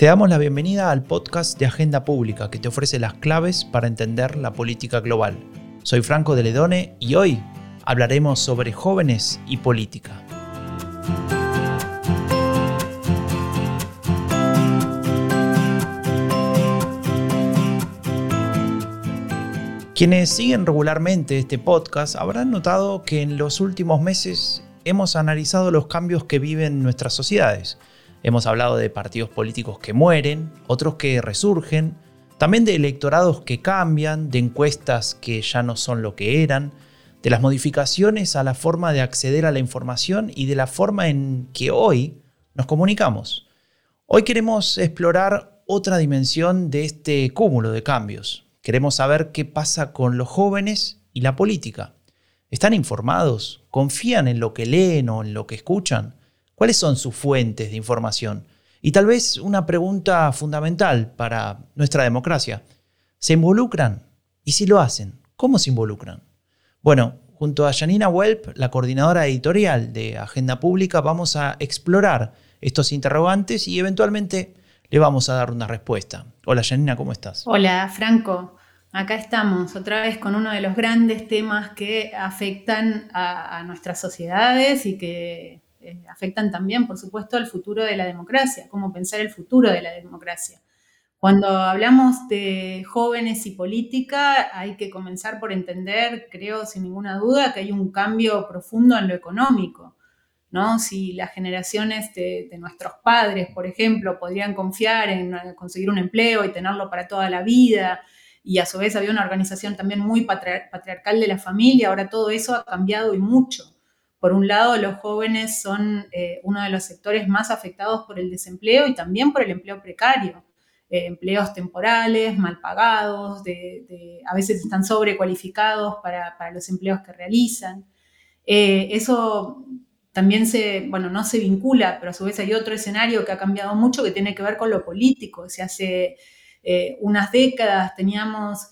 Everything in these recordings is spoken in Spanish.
Te damos la bienvenida al podcast de Agenda Pública que te ofrece las claves para entender la política global. Soy Franco de Ledone y hoy hablaremos sobre jóvenes y política. Quienes siguen regularmente este podcast habrán notado que en los últimos meses hemos analizado los cambios que viven nuestras sociedades Hemos hablado de partidos políticos que mueren, otros que resurgen, también de electorados que cambian, de encuestas que ya no son lo que eran, de las modificaciones a la forma de acceder a la información y de la forma en que hoy nos comunicamos. Hoy queremos explorar otra dimensión de este cúmulo de cambios. Queremos saber qué pasa con los jóvenes y la política. ¿Están informados? ¿Confían en lo que leen o en lo que escuchan? ¿Cuáles son sus fuentes de información? Y tal vez una pregunta fundamental para nuestra democracia. ¿Se involucran? Y si lo hacen, ¿cómo se involucran? Bueno, junto a Janina Welp, la coordinadora editorial de Agenda Pública, vamos a explorar estos interrogantes y eventualmente le vamos a dar una respuesta. Hola Janina, ¿cómo estás? Hola Franco, acá estamos otra vez con uno de los grandes temas que afectan a, a nuestras sociedades y que eh, afectan también, por supuesto, al futuro de la democracia, cómo pensar el futuro de la democracia. Cuando hablamos de jóvenes y política, hay que comenzar por entender, creo sin ninguna duda, que hay un cambio profundo en lo económico. ¿no? Si las generaciones de, de nuestros padres, por ejemplo, podrían confiar en conseguir un empleo y tenerlo para toda la vida, y a su vez había una organización también muy patriarcal de la familia, ahora todo eso ha cambiado y mucho. Por un lado, los jóvenes son eh, uno de los sectores más afectados por el desempleo y también por el empleo precario. Eh, empleos temporales, mal pagados, a veces están sobrecualificados para, para los empleos que realizan. Eh, eso también se, bueno, no se vincula, pero a su vez hay otro escenario que ha cambiado mucho que tiene que ver con lo político. O hace unas décadas teníamos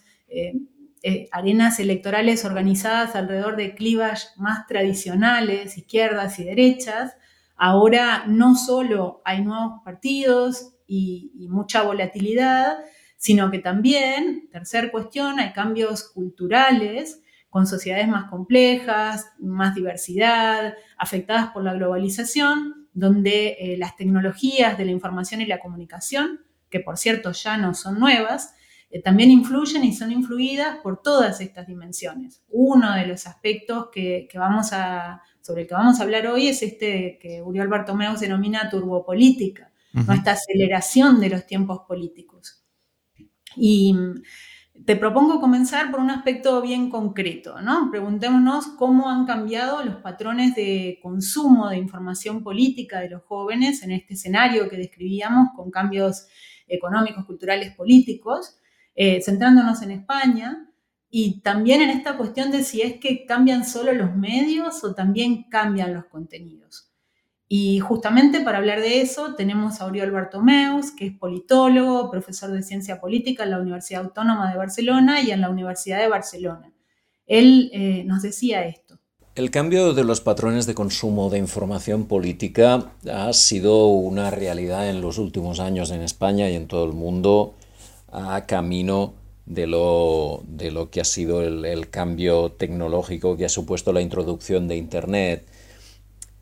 eh, arenas electorales organizadas alrededor de clivages más tradicionales, izquierdas y derechas, ahora no solo hay nuevos partidos y, mucha volatilidad, sino que también, tercer cuestión, hay cambios culturales con sociedades más complejas, más diversidad, afectadas por la globalización, donde eh, las tecnologías de la información y la comunicación, que por cierto ya no son nuevas, eh, también influyen y son influidas por todas estas dimensiones. Uno de los aspectos que, vamos a, sobre el que vamos a hablar hoy es este que Uriol Bartomeus denomina turbopolítica, esta aceleración de los tiempos políticos. Y mm, te propongo comenzar por un aspecto bien concreto, ¿no? Preguntémonos cómo han cambiado los patrones de consumo de información política de los jóvenes en este escenario que describíamos con cambios económicos, culturales, políticos, eh, centrándonos en España y también en esta cuestión de si es que cambian solo los medios o también cambian los contenidos. Y justamente para hablar de eso tenemos a Oriol Bartomeus, que es politólogo, profesor de ciencia política en la Universidad Autónoma de Barcelona y en la Universidad de Barcelona. Él eh, nos decía esto. El cambio de los patrones de consumo de información política ha sido una realidad en los últimos años en España y en todo el mundo a camino de lo, de lo que ha sido el, cambio tecnológico que ha supuesto la introducción de Internet.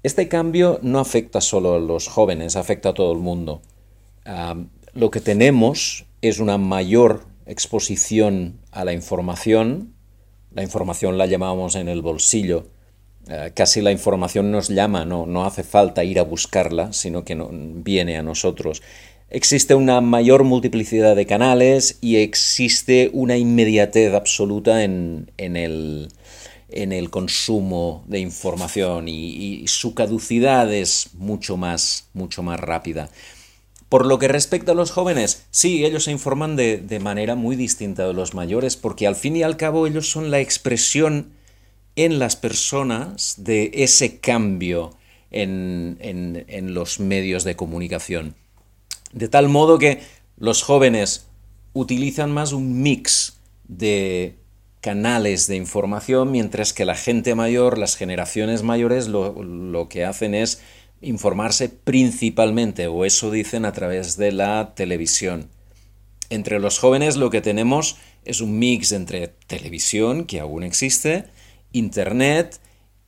Este cambio no afecta solo a los jóvenes, afecta a todo el mundo. lo que tenemos es una mayor exposición a la información. La información la llamamos en el bolsillo. Eh, casi la información nos llama, no, no hace falta ir a buscarla, sino que viene a nosotros existe una mayor multiplicidad de canales y existe una inmediatez absoluta en, el, consumo de información y, su caducidad es mucho más, mucho más rápida. Por lo que respecta a los jóvenes, sí, ellos se informan de, manera muy distinta de los mayores, porque al fin y al cabo ellos son la expresión en las personas de ese cambio en los medios de comunicación. De tal modo que los jóvenes utilizan más un mix de canales de información, mientras que la gente mayor, las generaciones mayores, lo, que hacen es informarse principalmente, o eso dicen a través de la televisión. Entre los jóvenes lo que tenemos es un mix entre televisión, que aún existe, Internet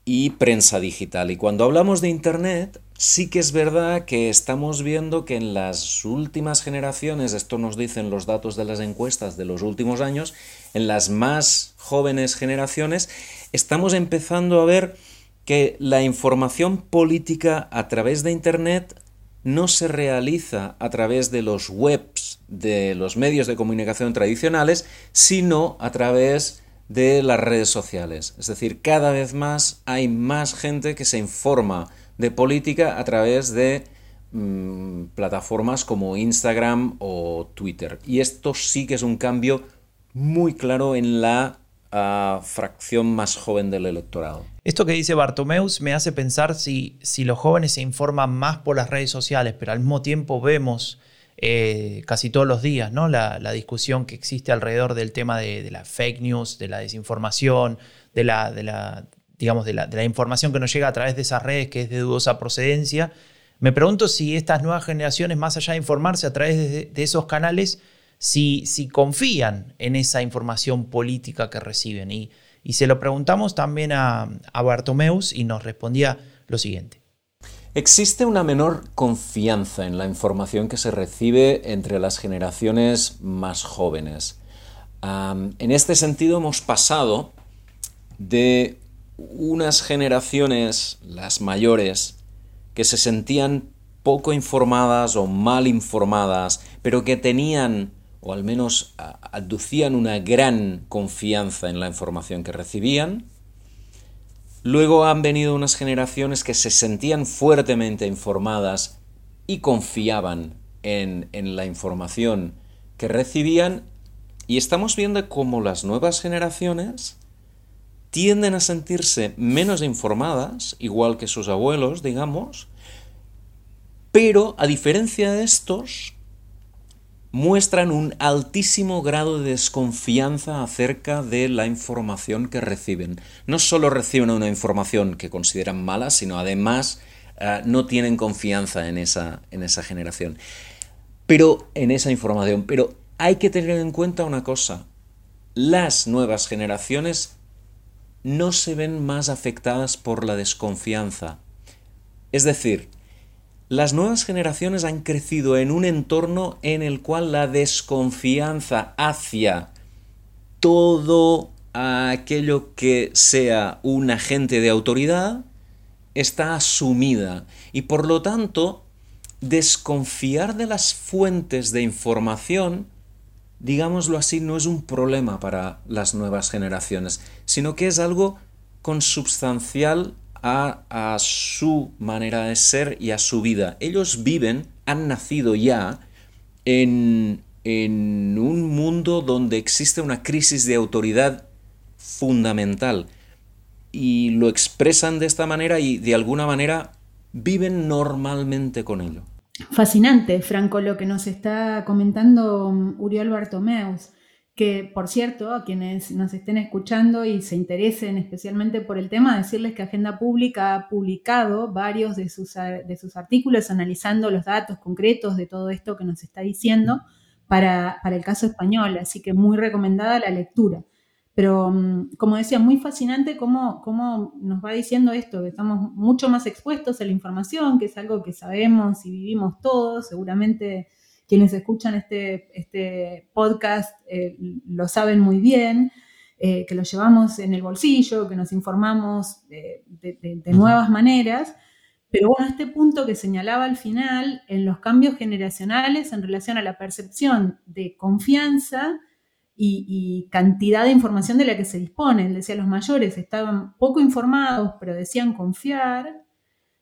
y prensa digital. Y cuando hablamos de Internet, sí que es verdad que estamos viendo que en las últimas generaciones, esto nos dicen los datos de las encuestas de los últimos años, en las más jóvenes generaciones, estamos empezando a ver que la información política a través de Internet no se realiza a través de los webs de los medios de comunicación tradicionales, sino a través de las redes sociales. Es decir, cada vez más hay más gente que se informa de política a través de mm, plataformas como Instagram o Twitter. Y esto sí que es un cambio muy claro en la fracción más joven del electorado. Esto que dice Bartomeus me hace pensar si, si los jóvenes se informan más por las redes sociales, pero al mismo tiempo vemos eh, casi todos los días ¿no? La, discusión que existe alrededor del tema de, la fake news, de la desinformación, de la, de la digamos, de la, información que nos llega a través de esas redes que es de dudosa procedencia. Me pregunto si estas nuevas generaciones, más allá de informarse a través de esos canales, si, confían en esa información política que reciben. Y, se lo preguntamos también a, a Bartomeus y nos respondía lo siguiente. Existe una menor confianza en la información que se recibe entre las generaciones más jóvenes. en este sentido hemos pasado de unas generaciones, las mayores, que se sentían poco informadas o mal informadas, pero que tenían o al menos aducían una gran confianza en la información que recibían. Luego han venido unas generaciones que se sentían fuertemente informadas y confiaban en, en la información que recibían y estamos viendo cómo las nuevas generaciones tienden a sentirse menos informadas, igual que sus abuelos, digamos, pero a diferencia de estos, muestran un altísimo grado de desconfianza acerca de la información que reciben. No solo reciben una información que consideran mala, sino además eh, no tienen confianza en esa, en esa generación. Pero en esa información. Pero hay que tener en cuenta una cosa. Las nuevas generaciones no se ven más afectadas por la desconfianza. Es decir, las nuevas generaciones han crecido en un entorno en el cual la desconfianza hacia todo aquello que sea un agente de autoridad está asumida y por lo tanto desconfiar de las fuentes de información, digámoslo así, no es un problema para las nuevas generaciones, sino que es algo consubstancial a, su manera de ser y a su vida. Ellos viven, han nacido ya en, en un mundo donde existe una crisis de autoridad fundamental y lo expresan de esta manera y de alguna manera viven normalmente con ello. Fascinante, Franco, lo que nos está comentando Uriol Bartomeus que por cierto, a quienes nos estén escuchando y se interesen especialmente por el tema, decirles que Agenda Pública ha publicado varios de sus, de sus artículos analizando los datos concretos de todo esto que nos está diciendo para, el caso español, así que muy recomendada la lectura. Pero, mm, como decía, muy fascinante cómo, cómo nos va diciendo esto, que estamos mucho más expuestos a la información, que es algo que sabemos y vivimos todos, seguramente quienes escuchan este, este podcast eh, lo saben muy bien, eh, que lo llevamos en el bolsillo, que nos informamos de, nuevas maneras. Pero bueno, este punto que señalaba al final, en los cambios generacionales en relación a la percepción de confianza y, y, cantidad de información de la que se disponen. Decía, los mayores estaban poco informados, pero decían confiar,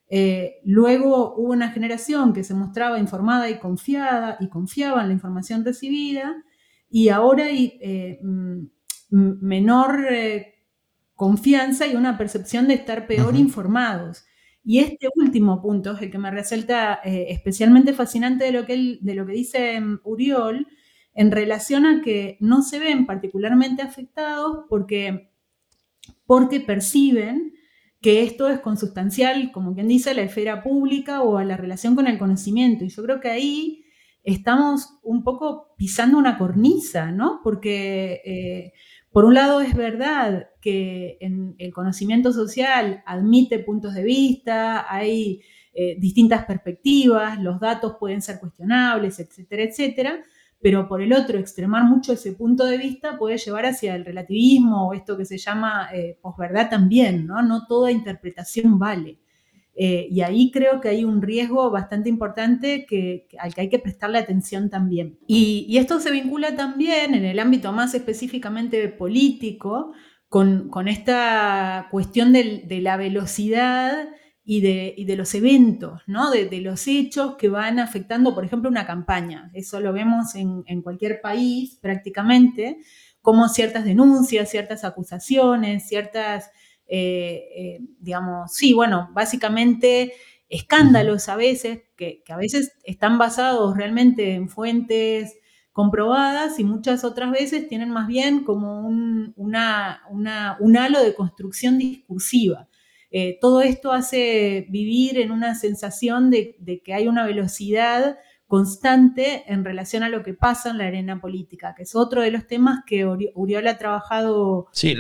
eh, luego hubo una generación que se mostraba informada y confiada y confiaba en la información recibida y ahora hay eh, menor eh, confianza y una percepción de estar peor informados. Y este último punto es el que me resulta especialmente fascinante de lo, que de lo que dice mm, Uriol en relación a que no se ven particularmente afectados porque, porque perciben que esto es consustancial, como quien dice, a la esfera pública o a la relación con el conocimiento. Y yo creo que ahí estamos un poco pisando una cornisa, ¿no? Porque eh, por un lado es verdad que el conocimiento social admite puntos de vista, hay eh, distintas perspectivas, los datos pueden ser cuestionables, etcétera, etcétera, pero por el otro, extremar mucho ese punto de vista puede llevar hacia el relativismo o esto que se llama eh, posverdad también, ¿no? No toda interpretación vale. Eh, y ahí creo que hay un riesgo bastante importante que, al que hay que prestarle atención también. Y, esto se vincula también en el ámbito más específicamente político con, esta cuestión de la velocidad y de, los eventos, ¿no? De, los hechos que van afectando, por ejemplo, una campaña. Eso lo vemos en, cualquier país prácticamente, como ciertas denuncias, ciertas acusaciones, ciertas, eh, eh, digamos, sí, bueno, básicamente escándalos a veces, que, a veces están basados realmente en fuentes comprobadas y muchas otras veces tienen más bien como un, un halo de construcción discursiva. Eh, todo esto hace vivir en una sensación de, que hay una velocidad constante en relación a lo que pasa en la arena política, que es otro de los temas que Uriol ha trabajado. Sí,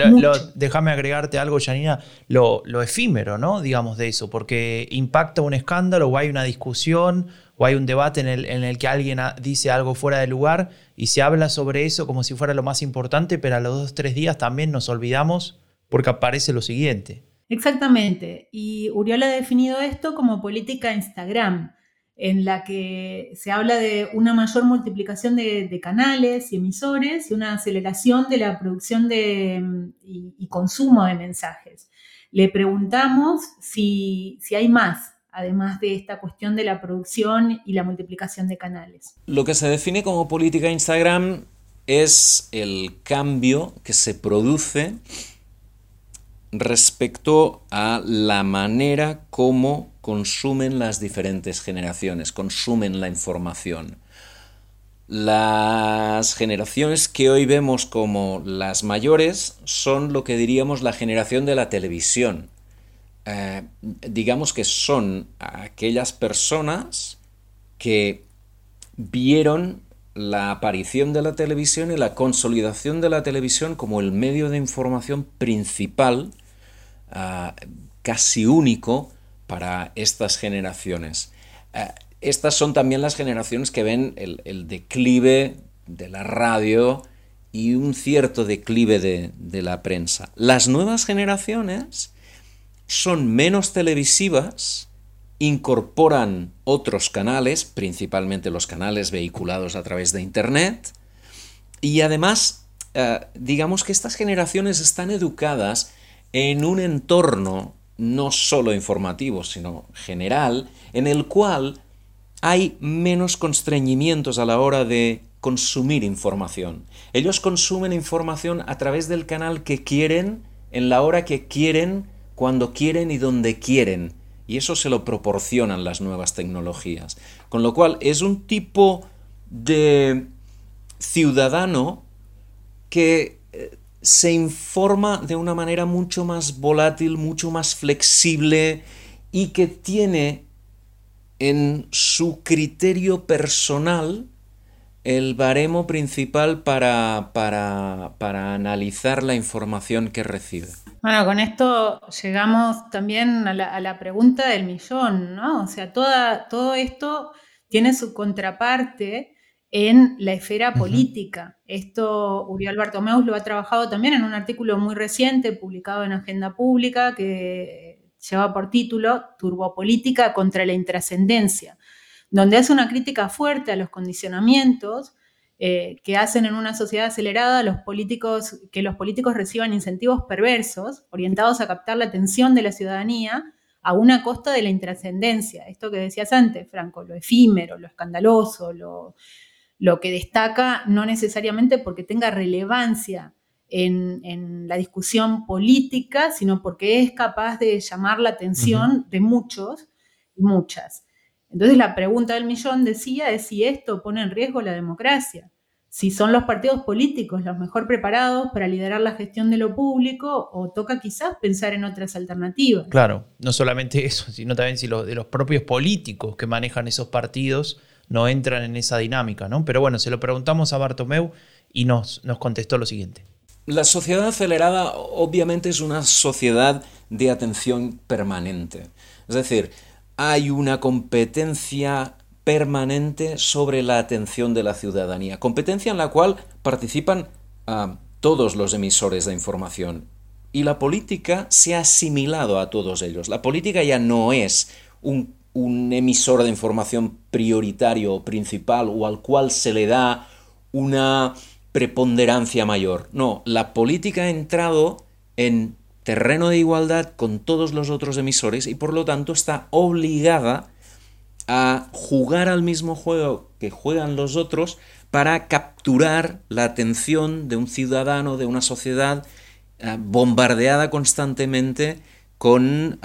déjame agregarte algo, Janina, lo, efímero, ¿no? Digamos de eso, porque impacta un escándalo o hay una discusión o hay un debate en el, en el que alguien dice algo fuera de lugar y se habla sobre eso como si fuera lo más importante, pero a los dos o tres días también nos olvidamos porque aparece lo siguiente. Exactamente. Y Uriol ha definido esto como política Instagram, en la que se habla de una mayor multiplicación de, canales y emisores y una aceleración de la producción de, y, consumo de mensajes. Le preguntamos si, si hay más, además de esta cuestión de la producción y la multiplicación de canales. Lo que se define como política Instagram es el cambio que se produce respecto a la manera como consumen las diferentes generaciones, consumen la información. Las generaciones que hoy vemos como las mayores son lo que diríamos la generación de la televisión. Eh, digamos que son aquellas personas que vieron la aparición de la televisión y la consolidación de la televisión como el medio de información principal, ah, casi único, para estas generaciones. Ah, estas son también las generaciones que ven el, declive de la radio y un cierto declive de, la prensa. Las nuevas generaciones son menos televisivas, incorporan otros canales, principalmente los canales vehiculados a través de Internet, y además, eh, digamos que estas generaciones están educadas en un entorno no solo informativo, sino general, en el cual hay menos constreñimientos a la hora de consumir información. Ellos consumen información a través del canal que quieren, en la hora que quieren, cuando quieren y donde quieren y eso se lo proporcionan las nuevas tecnologías. Con lo cual es un tipo de ciudadano que se informa de una manera mucho más volátil, mucho más flexible y que tiene en su criterio personal el baremo principal para, para, para analizar la información que recibe. Bueno, con esto llegamos también a la, pregunta del millón, ¿no? O sea, toda, todo esto tiene su contraparte en la esfera política. Esto Uriel Bartomeus lo ha trabajado también en un artículo muy reciente publicado en Agenda Pública que lleva por título Turbopolítica contra la intrascendencia, donde hace una crítica fuerte a los condicionamientos eh, que hacen en una sociedad acelerada los políticos, que los políticos reciban incentivos perversos orientados a captar la atención de la ciudadanía a una costa de la intrascendencia. Esto que decías antes, Franco, lo efímero, lo escandaloso, lo, lo que destaca no necesariamente porque tenga relevancia en, en, la discusión política, sino porque es capaz de llamar la atención de muchos y muchas. Entonces la pregunta del millón decía es si esto pone en riesgo la democracia, si son los partidos políticos los mejor preparados para liderar la gestión de lo público o toca quizás pensar en otras alternativas. Claro, no solamente eso, sino también si los de los propios políticos que manejan esos partidos no entran en esa dinámica, ¿no? Pero bueno, se lo preguntamos a Bartomeu y nos, nos contestó lo siguiente. La sociedad acelerada obviamente es una sociedad de atención permanente. Es decir, hay una competencia permanente sobre la atención de la ciudadanía, competencia en la cual participan ah, todos los emisores de información. Y la política se ha asimilado a todos ellos. La política ya no es un, un emisor de información prioritario o principal o al cual se le da una preponderancia mayor. No, la política ha entrado en terreno de igualdad con todos los otros emisores y por lo tanto está obligada a jugar al mismo juego que juegan los otros para capturar la atención de un ciudadano, de una sociedad eh, bombardeada constantemente con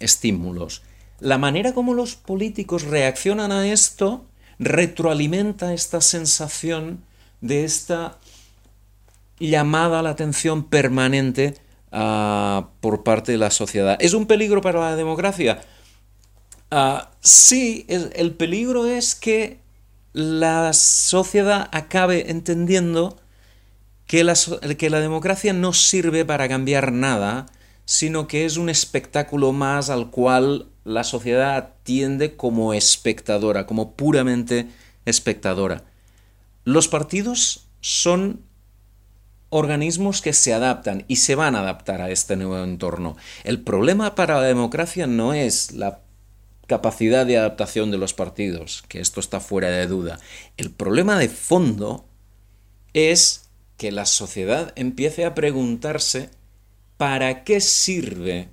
estímulos. La manera como los políticos reaccionan a esto retroalimenta esta sensación de esta llamada a la atención permanente ah, por parte de la sociedad. ¿Es un peligro para la democracia? Ah, sí, el, peligro es que la sociedad acabe entendiendo que la, que la democracia no sirve para cambiar nada, sino que es un espectáculo más al cual la sociedad atiende como espectadora, como puramente espectadora. Los partidos son organismos que se adaptan y se van a adaptar a este nuevo entorno. El problema para la democracia no es la capacidad de adaptación de los partidos, que esto está fuera de duda. El problema de fondo es que la sociedad empiece a preguntarse ¿para qué sirve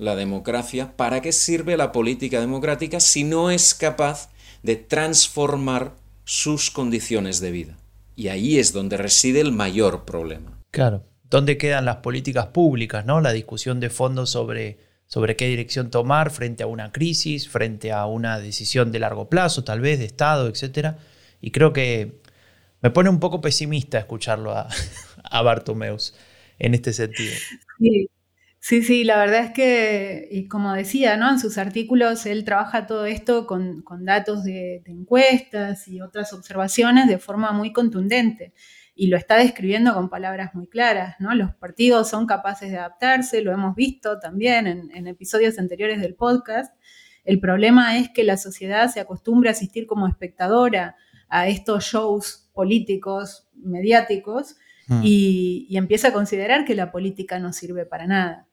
la democracia? ¿Para qué sirve la política democrática si no es capaz de transformar sus condiciones de vida? Y ahí es donde reside el mayor problema. Claro. ¿Dónde quedan las políticas públicas, no? La discusión de fondo sobre sobre qué dirección tomar frente a una crisis, frente a una decisión de largo plazo, tal vez de Estado, etc. Y creo que me pone un poco pesimista escucharlo a, a Bartomeus en este sentido. Sí. Sí, la verdad es que, y como decía, ¿no? En sus artículos él trabaja todo esto con, datos de, encuestas y otras observaciones de forma muy contundente y lo está describiendo con palabras muy claras, ¿no? Los partidos son capaces de adaptarse, lo hemos visto también en, episodios anteriores del podcast. El problema es que la sociedad se acostumbra a asistir como espectadora a estos shows políticos, mediáticos, hmm. y, empieza a considerar que la política no sirve para nada.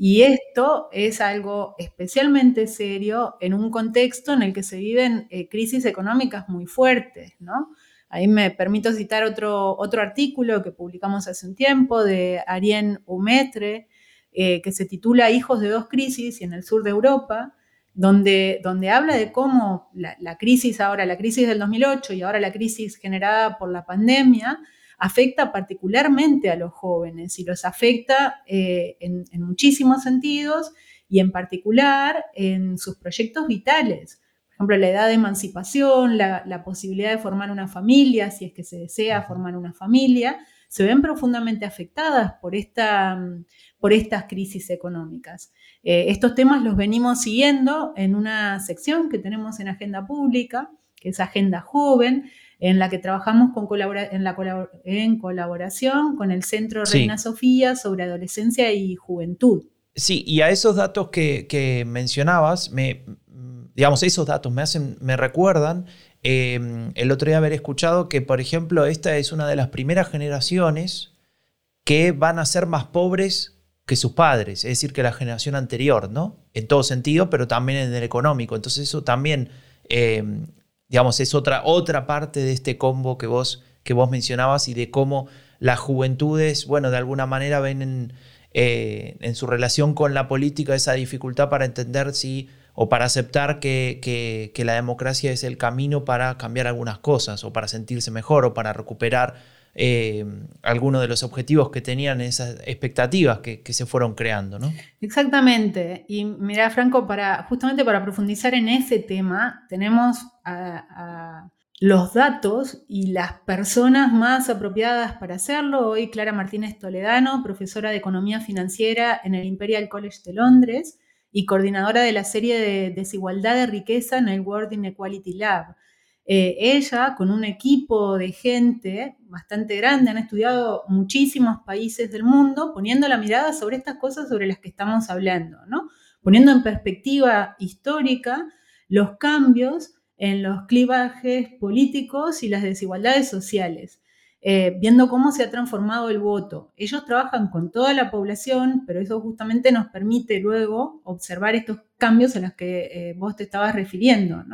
Y esto es algo especialmente serio en un contexto en el que se viven eh, crisis económicas muy fuertes, ¿no? Ahí me permito citar otro, otro artículo que publicamos hace un tiempo de Arien Umetre, eh, que se titula Hijos de dos crisis y en el sur de Europa, donde, donde habla de cómo la, crisis ahora, la crisis del 2008 y ahora la crisis generada por la pandemia, afecta particularmente a los jóvenes y los afecta eh, en, en muchísimos sentidos y en particular en sus proyectos vitales ejemplo, la edad de emancipación, la, posibilidad de formar una familia, si es que se desea formar una familia, se ven profundamente afectadas por, esta, por estas crisis económicas. Eh, estos temas los venimos siguiendo en una sección que tenemos en Agenda Pública, que es Agenda Joven, en la que trabajamos con en, la en colaboración con el Centro Reina Sofía sobre adolescencia y juventud. Sí, y a esos datos que, que mencionabas, me, digamos, esos datos me, hacen, me recuerdan em, el otro día haber escuchado que, por ejemplo, esta es una de las primeras generaciones que van a ser más pobres que sus padres, es decir, que la generación anterior, ¿no? En todo sentido, pero también en el económico. Entonces eso también, em, digamos, es otra, otra parte de este combo que vos, que vos mencionabas y de cómo las juventudes, bueno, de alguna manera ven en, eh, su relación con la política esa dificultad para entender si o para aceptar que, la democracia es el camino para cambiar algunas cosas o para sentirse mejor o para recuperar eh, algunos de los objetivos que tenían esas expectativas que, se fueron creando, ¿no? Exactamente. Y mira, Franco, para, justamente para profundizar en ese tema, tenemos los datos y las personas más apropiadas para hacerlo. Hoy Clara Martínez Toledano, profesora de Economía Financiera en el Imperial College de Londres y coordinadora de la serie de Desigualdad de Riqueza en el World Inequality Lab. Eh, ella, con un equipo de gente bastante grande, han estudiado muchísimos países del mundo, poniendo la mirada sobre estas cosas sobre las que estamos hablando, ¿no? poniendo en perspectiva histórica los cambios en los clivajes políticos y las desigualdades sociales, eh, viendo cómo se ha transformado el voto. Ellos trabajan con toda la población, pero eso justamente nos permite luego observar estos cambios a los que eh, vos te estabas refiriendo.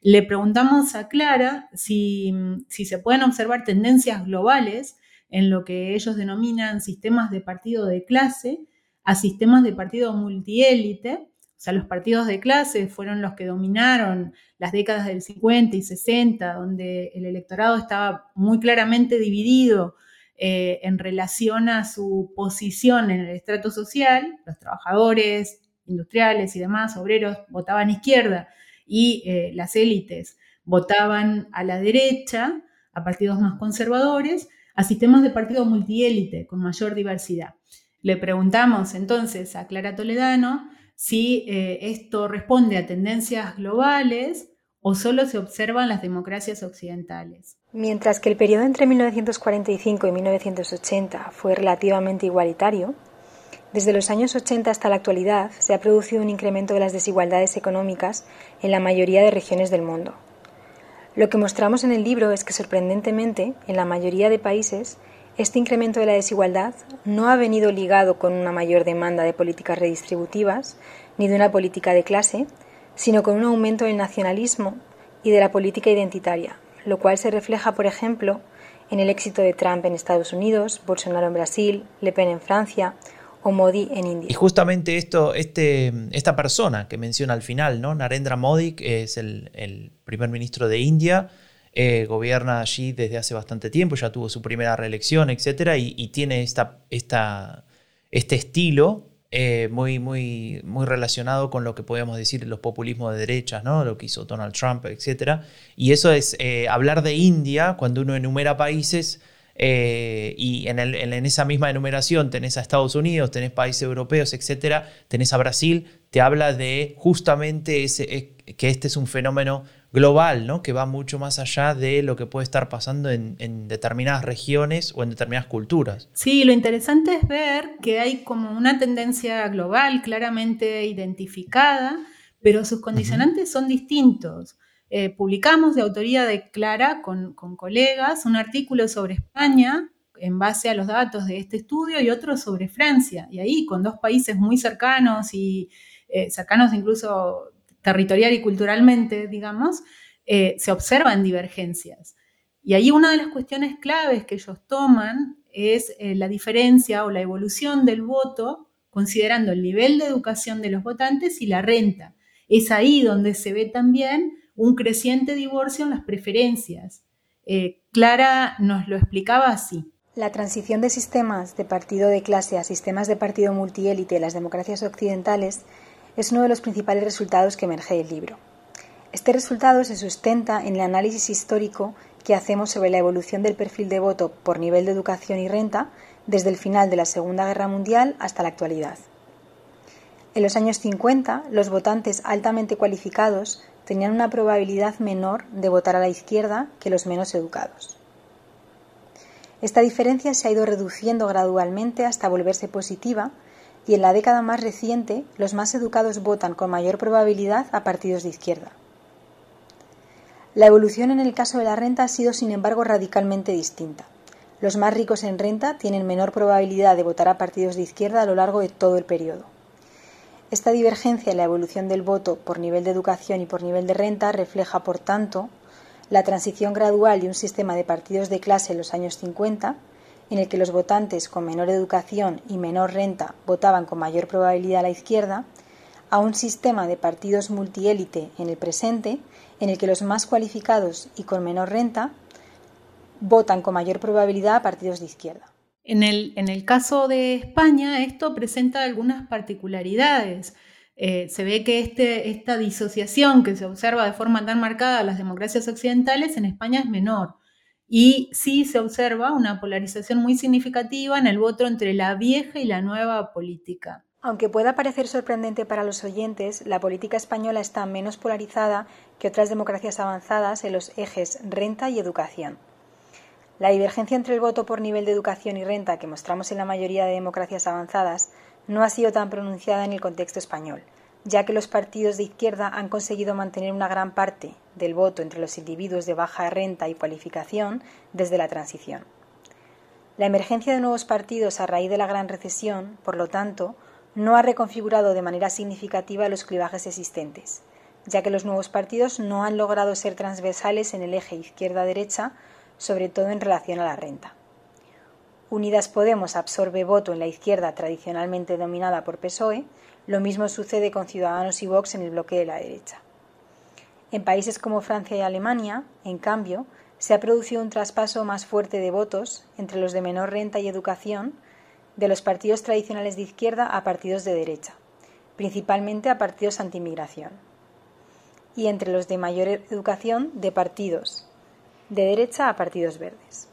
Le preguntamos a Clara si, si se pueden observar tendencias globales en lo que ellos denominan sistemas de partido de clase a sistemas de partido multiélite, sea, los partidos de clase fueron los que dominaron las décadas del 50 y 60, donde el electorado estaba muy claramente dividido eh, en relación a su posición en el estrato social. Los trabajadores, industriales y demás, obreros, votaban izquierda y eh, las élites votaban a la derecha, a partidos más conservadores, a sistemas de partido multiélite con mayor diversidad. Le preguntamos entonces a Clara Toledano si eh, esto responde a tendencias globales o solo se observan las democracias occidentales. Mientras que el periodo entre 1945 y 1980 fue relativamente igualitario, desde los años 80 hasta la actualidad se ha producido un incremento de las desigualdades económicas en la mayoría de regiones del mundo. Lo que mostramos en el libro es que sorprendentemente, en la mayoría de países, este incremento de la desigualdad no ha venido ligado con una mayor demanda de políticas redistributivas ni de una política de clase, sino con un aumento del nacionalismo y de la política identitaria, lo cual se refleja, por ejemplo, en el éxito de Trump en Estados Unidos, Bolsonaro en Brasil, Le Pen en Francia o Modi en India. Y justamente esto, este, esta persona que menciona al final, ¿no? Narendra Modi, es el primer ministro de India, eh, gobierna allí desde hace bastante tiempo, ya tuvo su primera reelección, etc. Y, tiene esta, este estilo eh, muy, muy, muy relacionado con lo que podríamos decir los populismos de derechas, ¿no? lo que hizo Donald Trump, etc. Y eso es eh, hablar de India cuando uno enumera países. y en, en, esa misma enumeración tenés a Estados Unidos, tenés países europeos, etcétera, tenés a Brasil, te habla de justamente ese, que este es un fenómeno global, ¿no? que va mucho más allá de lo que puede estar pasando en, determinadas regiones o en determinadas culturas. Sí, lo interesante es ver que hay como una tendencia global claramente identificada, pero sus condicionantes son distintos. Eh, publicamos de autoría de Clara con, colegas un artículo sobre España en base a los datos de este estudio y otro sobre Francia. Y ahí con dos países muy cercanos y eh, cercanos incluso territorial y culturalmente, digamos, eh, se observan divergencias. Y ahí una de las cuestiones claves que ellos toman es eh, la diferencia o la evolución del voto considerando el nivel de educación de los votantes y la renta. Es ahí donde se ve también un creciente divorcio en las preferencias. Eh, Clara nos lo explicaba así. La transición de sistemas de partido de clase a sistemas de partido multiélite en las democracias occidentales es uno de los principales resultados que emerge del libro. Este resultado se sustenta en el análisis histórico que hacemos sobre la evolución del perfil de voto por nivel de educación y renta desde el final de la Segunda Guerra Mundial hasta la actualidad. En los años 50, los votantes altamente cualificados tenían una probabilidad menor de votar a la izquierda que los menos educados. Esta diferencia se ha ido reduciendo gradualmente hasta volverse positiva y en la década más reciente los más educados votan con mayor probabilidad a partidos de izquierda. La evolución en el caso de la renta ha sido, sin embargo, radicalmente distinta. Los más ricos en renta tienen menor probabilidad de votar a partidos de izquierda a lo largo de todo el periodo. Esta divergencia en la evolución del voto por nivel de educación y por nivel de renta refleja, por tanto, la transición gradual de un sistema de partidos de clase en los años 50 en el que los votantes con menor educación y menor renta votaban con mayor probabilidad a la izquierda, a un sistema de partidos multiélite en el presente, en el que los más cualificados y con menor renta votan con mayor probabilidad a partidos de izquierda. En el, en el caso de España, esto presenta algunas particularidades. eh, se ve que este, esta disociación que se observa de forma tan marcada en las democracias occidentales en España es menor. Y sí se observa una polarización muy significativa en el voto entre la vieja y la nueva política. Aunque pueda parecer sorprendente para los oyentes, la política española está menos polarizada que otras democracias avanzadas en los ejes renta y educación. La divergencia entre el voto por nivel de educación y renta que mostramos en la mayoría de democracias avanzadas no ha sido tan pronunciada en el contexto español, ya que los partidos de izquierda han conseguido mantener una gran parte del voto entre los individuos de baja renta y cualificación desde la transición. La emergencia de nuevos partidos a raíz de la gran recesión, por lo tanto, no ha reconfigurado de manera significativa los clivajes existentes, ya que los nuevos partidos no han logrado ser transversales en el eje izquierda-derecha, sobre todo en relación a la renta. Unidas Podemos absorbe voto en la izquierda tradicionalmente dominada por PSOE, lo mismo sucede con Ciudadanos y Vox en el bloque de la derecha. En países como Francia y Alemania, en cambio, se ha producido un traspaso más fuerte de votos entre los de menor renta y educación de los partidos tradicionales de izquierda a partidos de derecha, principalmente a partidos antimigración, y entre los de mayor educación de partidos de derecha a partidos verdes.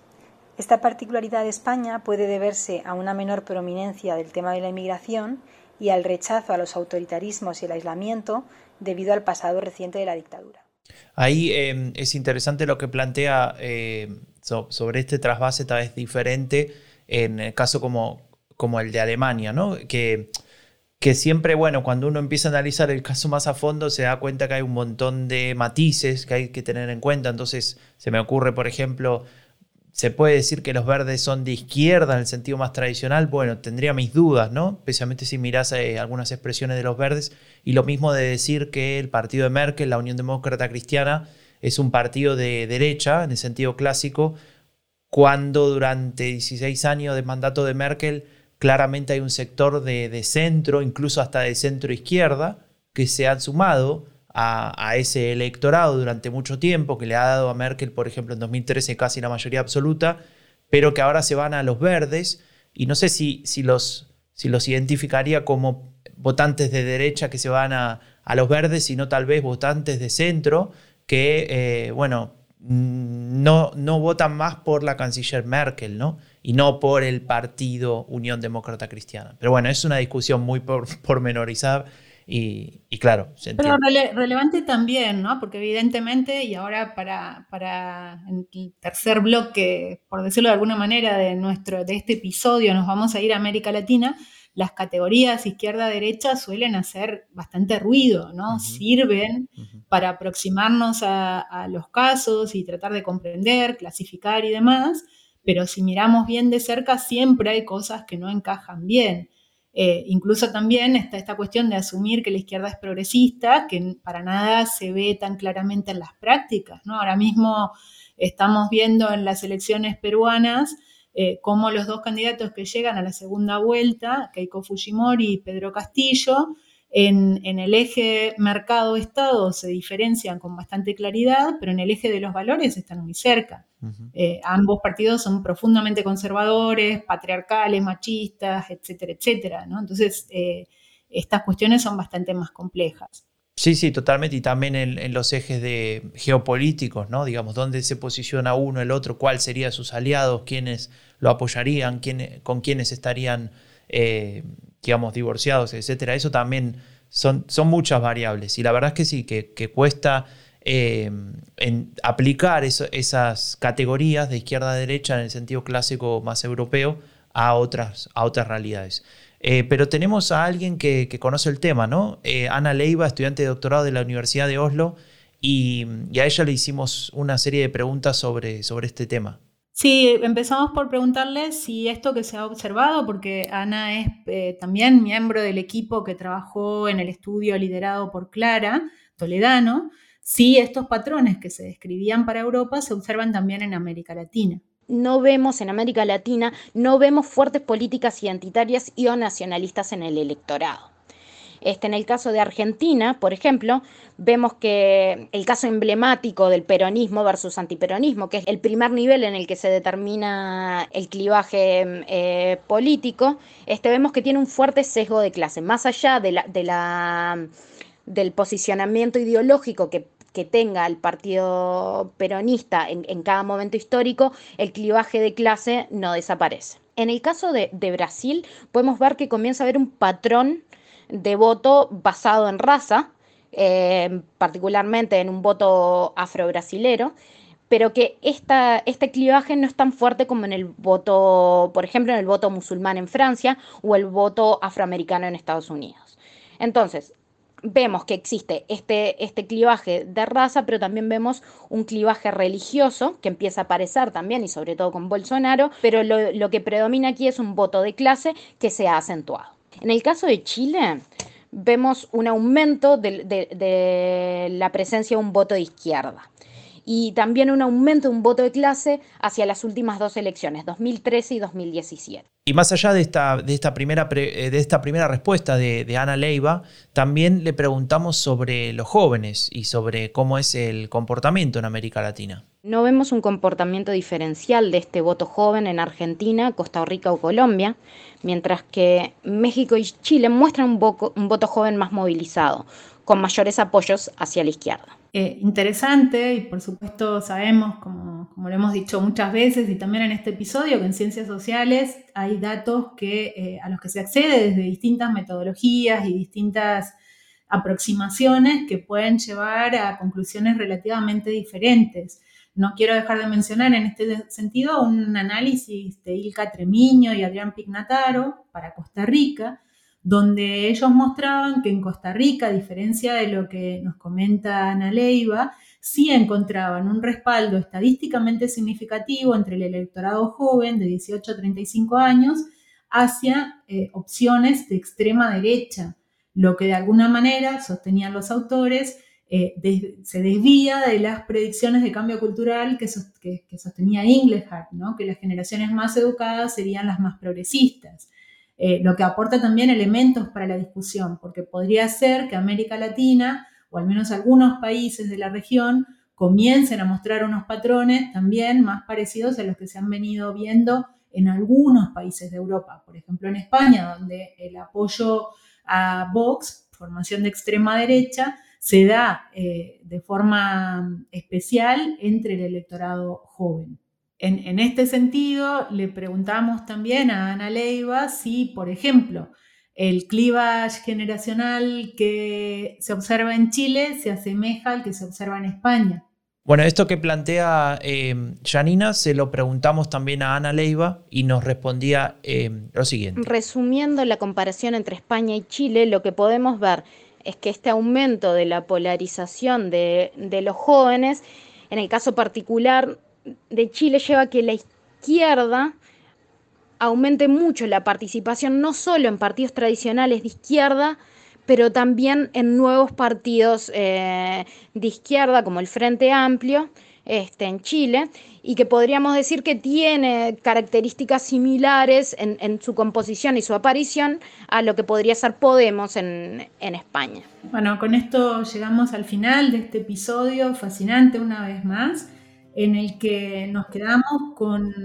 Esta particularidad de España puede deberse a una menor prominencia del tema de la inmigración y al rechazo a los autoritarismos y el aislamiento debido al pasado reciente de la dictadura. Ahí em, es interesante lo que plantea eh, sobre este trasvase tal vez diferente en el caso como, como el de Alemania, ¿no? Que, que siempre, bueno, cuando uno empieza a analizar el caso más a fondo se da cuenta que hay un montón de matices que hay que tener en cuenta. Entonces se me ocurre, por ejemplo, se puede decir que los verdes son de izquierda en el sentido más tradicional, bueno, tendría mis dudas, ¿no? Especialmente si miras eh, algunas expresiones de los verdes. Y lo mismo de decir que el partido de Merkel, la Unión Demócrata Cristiana, es un partido de derecha en el sentido clásico, cuando durante 16 años de mandato de Merkel claramente hay un sector de, de centro, incluso hasta de centro izquierda, que se han sumado a, ese electorado durante mucho tiempo, que le ha dado a Merkel, por ejemplo, en 2013 casi la mayoría absoluta, pero que ahora se van a los verdes, y no sé si, si, los, si los identificaría como votantes de derecha que se van a, los verdes, sino tal vez votantes de centro que, eh, bueno, no, no votan más por la canciller Merkel, ¿no? Y no por el partido Unión Demócrata Cristiana. Pero bueno, es una discusión muy pormenorizada y, claro, Pero relevante también, ¿no? Porque evidentemente, y ahora para, para el tercer bloque, por decirlo de alguna manera, de, nuestro, de este episodio, nos vamos a ir a América Latina, las categorías izquierda-derecha suelen hacer bastante ruido, ¿no? Sirven para aproximarnos a, a, los casos y tratar de comprender, clasificar y demás, pero si miramos bien de cerca, siempre hay cosas que no encajan bien. Eh, incluso también está esta cuestión de asumir que la izquierda es progresista, que para nada se ve tan claramente en las prácticas. ¿no? Ahora mismo estamos viendo en las elecciones peruanas eh, cómo los dos candidatos que llegan a la segunda vuelta, Keiko Fujimori y Pedro Castillo, en, el eje mercado-estado se diferencian con bastante claridad, pero en el eje de los valores están muy cerca. Eh, ambos partidos son profundamente conservadores, patriarcales, machistas, etcétera, etcétera. Entonces, eh, estas cuestiones son bastante más complejas. Sí, sí, totalmente. Y también en, los ejes de geopolíticos, ¿no? Digamos, dónde se posiciona uno, el otro, cuáles serían sus aliados, quiénes lo apoyarían, quién, con quiénes estarían eh, digamos, divorciados, etcétera, eso también son, son muchas variables. Y la verdad es que sí, que, cuesta eh, aplicar esas categorías de izquierda a derecha en el sentido clásico más europeo a otras, a otras realidades. Eh, pero tenemos a alguien que, conoce el tema, ¿no? Eh, Ana Leiva, estudiante de doctorado de la Universidad de Oslo, y, y, a ella le hicimos una serie de preguntas sobre, sobre este tema. Sí, empezamos por preguntarle si esto que se ha observado, porque Ana es eh, también miembro del equipo que trabajó en el estudio liderado por Clara Toledano, si estos patrones que se describían para Europa se observan también en América Latina. No vemos en América Latina, no vemos fuertes políticas identitarias y o nacionalistas en el electorado. Este, en el caso de Argentina, por ejemplo, vemos que el caso emblemático del peronismo versus antiperonismo, que es el primer nivel en el que se determina el clivaje eh, político, este, vemos que tiene un fuerte sesgo de clase, más allá de la, del posicionamiento ideológico que que tenga el partido peronista en, cada momento histórico, el clivaje de clase no desaparece. En el caso de, Brasil, podemos ver que comienza a haber un patrón de voto basado en raza, eh, particularmente en un voto afro-brasilero, pero que esta, este clivaje no es tan fuerte como en el voto, por ejemplo, en el voto musulmán en Francia o el voto afroamericano en Estados Unidos. Entonces, vemos que existe este, este clivaje de raza, pero también vemos un clivaje religioso que empieza a aparecer también y sobre todo con Bolsonaro, pero lo, que predomina aquí es un voto de clase que se ha acentuado. En el caso de Chile, vemos un aumento de, la presencia de un voto de izquierda y también un aumento de un voto de clase hacia las últimas dos elecciones, 2013 y 2017. Y más allá de esta, de esta, primera, eh, de esta primera respuesta de, de, Ana Leiva, también le preguntamos sobre los jóvenes y sobre cómo es el comportamiento en América Latina. No vemos un comportamiento diferencial de este voto joven en Argentina, Costa Rica o Colombia, mientras que México y Chile muestran un, un voto joven más movilizado, con mayores apoyos hacia la izquierda. Eh, interesante y por supuesto sabemos, como, lo hemos dicho muchas veces y también en este episodio, que en ciencias sociales hay datos que, eh, a los que se accede desde distintas metodologías y distintas aproximaciones que pueden llevar a conclusiones relativamente diferentes. No quiero dejar de mencionar en este sentido un análisis de Ilka Tremiño y Adrián Pignataro para Costa Rica, donde ellos mostraban que en Costa Rica, a diferencia de lo que nos comenta Ana Leiva, sí encontraban un respaldo estadísticamente significativo entre el electorado joven de 18 a 35 años hacia eh, opciones de extrema derecha, lo que de alguna manera, sostenían los autores, eh, se desvía de las predicciones de cambio cultural que, sostenía Inglehart, que las generaciones más educadas serían las más progresistas. Eh, lo que aporta también elementos para la discusión, porque podría ser que América Latina, o al menos algunos países de la región, comiencen a mostrar unos patrones también más parecidos a los que se han venido viendo en algunos países de Europa, por ejemplo en España, donde el apoyo a Vox, formación de extrema derecha, se da eh, de forma especial entre el electorado joven. En, este sentido, le preguntamos también a Ana Leiva si, por ejemplo, el clivage generacional que se observa en Chile se asemeja al que se observa en España. Bueno, esto que plantea eh, Janina se lo preguntamos también a Ana Leiva y nos respondía eh, lo siguiente. Resumiendo la comparación entre España y Chile, lo que podemos ver es que este aumento de la polarización de, de los jóvenes, en el caso particular de Chile lleva a que la izquierda aumente mucho la participación, no solo en partidos tradicionales de izquierda, pero también en nuevos partidos eh, de izquierda, como el Frente Amplio, este, en Chile, y que podríamos decir que tiene características similares en, su composición y su aparición a lo que podría ser Podemos en, España. Bueno, con esto llegamos al final de este episodio fascinante una vez más en el que nos quedamos con,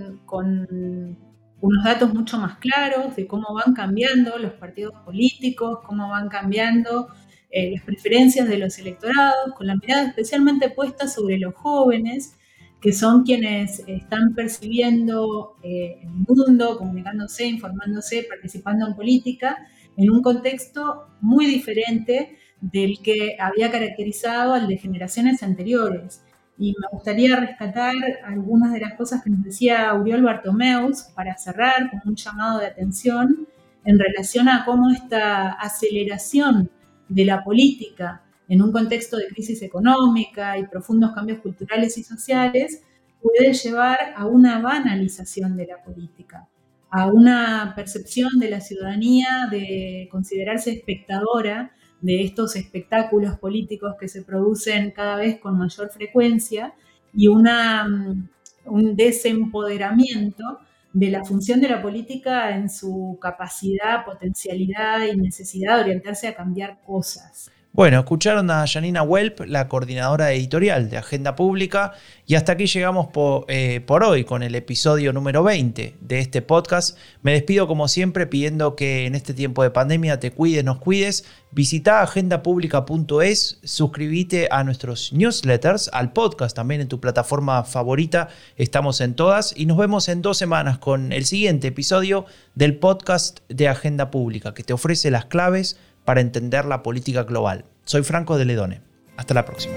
unos datos mucho más claros de cómo van cambiando los partidos políticos, cómo van cambiando eh, las preferencias de los electorados, con la mirada especialmente puesta sobre los jóvenes, que son quienes están percibiendo eh, el mundo, comunicándose, informándose, participando en política, en un contexto muy diferente del que había caracterizado al de generaciones anteriores y me gustaría rescatar algunas de las cosas que nos decía Uriol Bartomeus para cerrar con un llamado de atención en relación a cómo esta aceleración de la política en un contexto de crisis económica y profundos cambios culturales y sociales puede llevar a una banalización de la política, a una percepción de la ciudadanía de considerarse espectadora de estos espectáculos políticos que se producen cada vez con mayor frecuencia y mm, un desempoderamiento de la función de la política en su capacidad, potencialidad y necesidad de orientarse a cambiar cosas. Bueno, escucharon a Janina Welp, la coordinadora editorial de Agenda Pública, y hasta aquí llegamos por, eh, por, hoy con el episodio número 20 de este podcast. Me despido como siempre pidiendo que en este tiempo de pandemia te cuides, nos cuides. Visita agendapublica.es, suscríbete a nuestros newsletters, al podcast también en tu plataforma favorita, estamos en todas, y nos vemos en dos semanas con el siguiente episodio del podcast de Agenda Pública, que te ofrece las claves para entender la política global. Soy Franco de Ledone. Hasta la próxima.